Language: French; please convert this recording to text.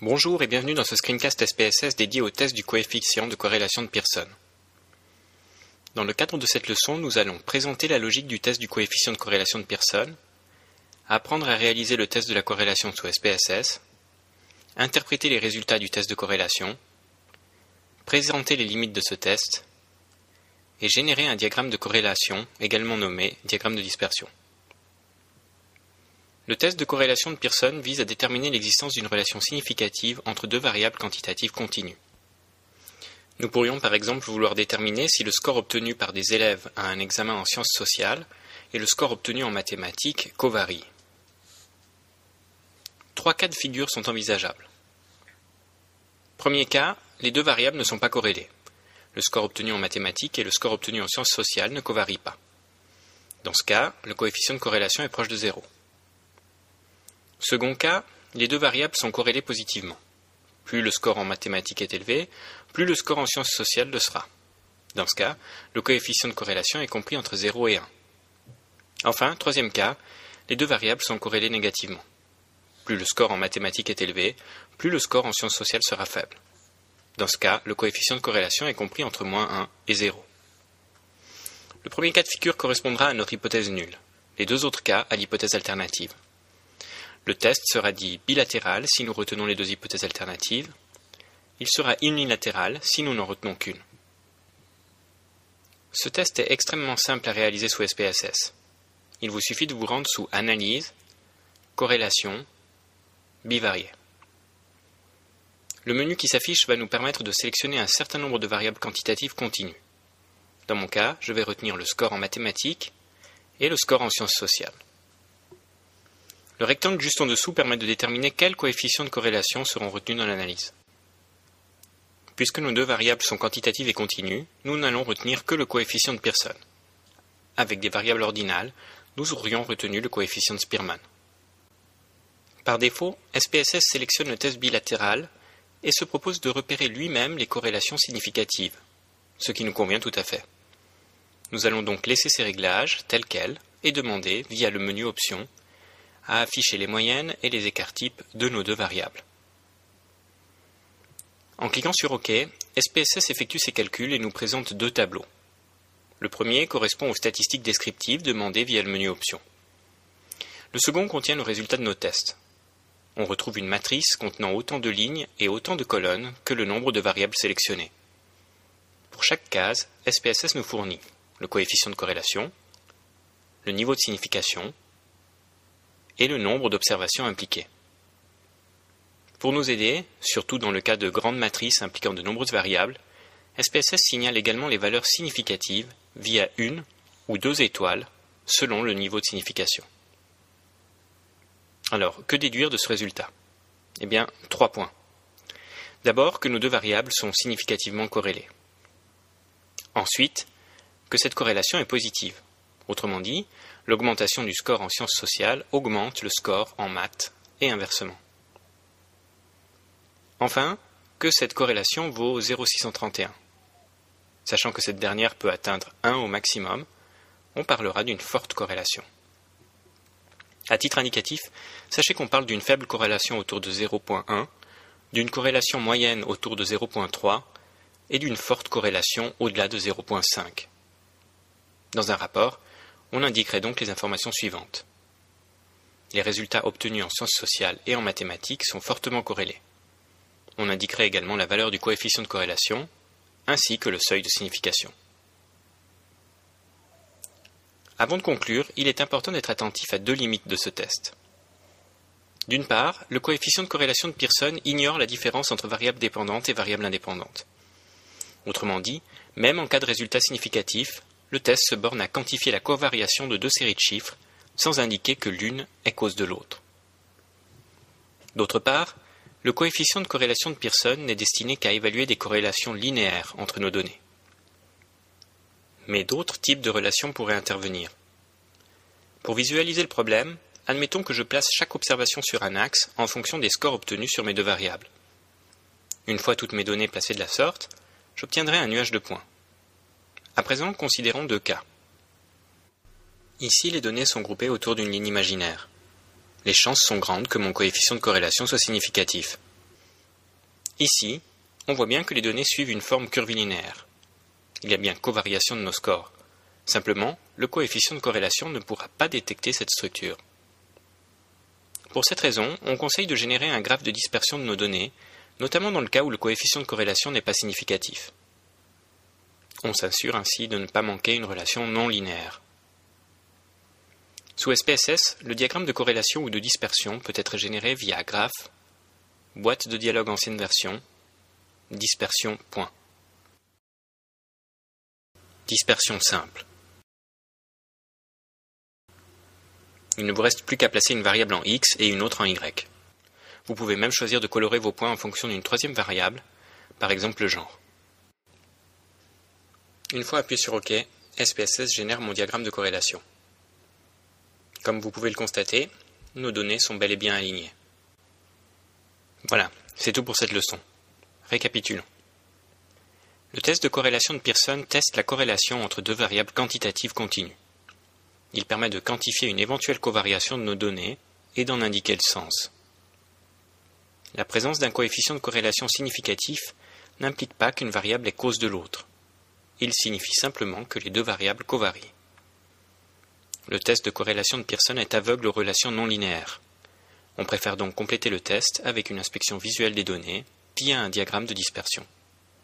Bonjour et bienvenue dans ce screencast SPSS dédié au test du coefficient de corrélation de Pearson. Dans le cadre de cette leçon, nous allons présenter la logique du test du coefficient de corrélation de Pearson, apprendre à réaliser le test de la corrélation sous SPSS, interpréter les résultats du test de corrélation, présenter les limites de ce test, et générer un diagramme de corrélation, également nommé diagramme de dispersion. Le test de corrélation de Pearson vise à déterminer l'existence d'une relation significative entre deux variables quantitatives continues. Nous pourrions par exemple vouloir déterminer si le score obtenu par des élèves à un examen en sciences sociales et le score obtenu en mathématiques covarient. Trois cas de figure sont envisageables. Premier cas, les deux variables ne sont pas corrélées. Le score obtenu en mathématiques et le score obtenu en sciences sociales ne covarient pas. Dans ce cas, le coefficient de corrélation est proche de zéro. Second cas, les deux variables sont corrélées positivement. Plus le score en mathématiques est élevé, plus le score en sciences sociales le sera. Dans ce cas, le coefficient de corrélation est compris entre 0 et 1. Enfin, troisième cas, les deux variables sont corrélées négativement. Plus le score en mathématiques est élevé, plus le score en sciences sociales sera faible. Dans ce cas, le coefficient de corrélation est compris entre moins 1 et 0. Le premier cas de figure correspondra à notre hypothèse nulle, les deux autres cas à l'hypothèse alternative. Le test sera dit bilatéral si nous retenons les deux hypothèses alternatives. Il sera unilatéral si nous n'en retenons qu'une. Ce test est extrêmement simple à réaliser sous SPSS. Il vous suffit de vous rendre sous Analyse, Corrélation, Bivarié. Le menu qui s'affiche va nous permettre de sélectionner un certain nombre de variables quantitatives continues. Dans mon cas, je vais retenir le score en mathématiques et le score en sciences sociales. Le rectangle juste en dessous permet de déterminer quels coefficients de corrélation seront retenus dans l'analyse. Puisque nos deux variables sont quantitatives et continues, nous n'allons retenir que le coefficient de Pearson. Avec des variables ordinales, nous aurions retenu le coefficient de Spearman. Par défaut, SPSS sélectionne le test bilatéral et se propose de repérer lui-même les corrélations significatives, ce qui nous convient tout à fait. Nous allons donc laisser ces réglages tels quels et demander, via le menu Options, à afficher les moyennes et les écarts types de nos deux variables. En cliquant sur OK, SPSS effectue ses calculs et nous présente deux tableaux. Le premier correspond aux statistiques descriptives demandées via le menu Options. Le second contient le résultat de nos tests. On retrouve une matrice contenant autant de lignes et autant de colonnes que le nombre de variables sélectionnées. Pour chaque case, SPSS nous fournit le coefficient de corrélation, le niveau de signification, et le nombre d'observations impliquées. Pour nous aider, surtout dans le cas de grandes matrices impliquant de nombreuses variables, SPSS signale également les valeurs significatives via une ou deux étoiles selon le niveau de signification. Alors, que déduire de ce résultat? Eh bien, trois points. D'abord, que nos deux variables sont significativement corrélées. Ensuite, que cette corrélation est positive. Autrement dit, l'augmentation du score en sciences sociales augmente le score en maths et inversement. Enfin, que cette corrélation vaut 0,631. Sachant que cette dernière peut atteindre 1 au maximum, on parlera d'une forte corrélation. À titre indicatif, sachez qu'on parle d'une faible corrélation autour de 0.1, d'une corrélation moyenne autour de 0.3 et d'une forte corrélation au-delà de 0.5. Dans un rapport, on indiquerait donc les informations suivantes. Les résultats obtenus en sciences sociales et en mathématiques sont fortement corrélés. On indiquerait également la valeur du coefficient de corrélation, ainsi que le seuil de signification. Avant de conclure, il est important d'être attentif à deux limites de ce test. D'une part, le coefficient de corrélation de Pearson ignore la différence entre variables dépendantes et variables indépendantes. Autrement dit, même en cas de résultat significatif, le test se borne à quantifier la covariation de deux séries de chiffres sans indiquer que l'une est cause de l'autre. D'autre part, le coefficient de corrélation de Pearson n'est destiné qu'à évaluer des corrélations linéaires entre nos données. Mais d'autres types de relations pourraient intervenir. Pour visualiser le problème, admettons que je place chaque observation sur un axe en fonction des scores obtenus sur mes deux variables. Une fois toutes mes données placées de la sorte, j'obtiendrai un nuage de points. À présent, considérons deux cas. Ici, les données sont groupées autour d'une ligne imaginaire. Les chances sont grandes que mon coefficient de corrélation soit significatif. Ici, on voit bien que les données suivent une forme curvilinéaire. Il y a bien covariation de nos scores. Simplement, le coefficient de corrélation ne pourra pas détecter cette structure. Pour cette raison, on conseille de générer un graphe de dispersion de nos données, notamment dans le cas où le coefficient de corrélation n'est pas significatif. On s'assure ainsi de ne pas manquer une relation non linéaire. Sous SPSS, le diagramme de corrélation ou de dispersion peut être généré via graphe, boîte de dialogue ancienne version, dispersion point. Dispersion simple. Il ne vous reste plus qu'à placer une variable en x et une autre en y. Vous pouvez même choisir de colorer vos points en fonction d'une troisième variable, par exemple le genre. Une fois appuyé sur OK, SPSS génère mon diagramme de corrélation. Comme vous pouvez le constater, nos données sont bel et bien alignées. Voilà, c'est tout pour cette leçon. Récapitulons. Le test de corrélation de Pearson teste la corrélation entre deux variables quantitatives continues. Il permet de quantifier une éventuelle covariation de nos données et d'en indiquer le sens. La présence d'un coefficient de corrélation significatif n'implique pas qu'une variable est cause de l'autre. Il signifie simplement que les deux variables covarient. Le test de corrélation de Pearson est aveugle aux relations non linéaires. On préfère donc compléter le test avec une inspection visuelle des données via un diagramme de dispersion.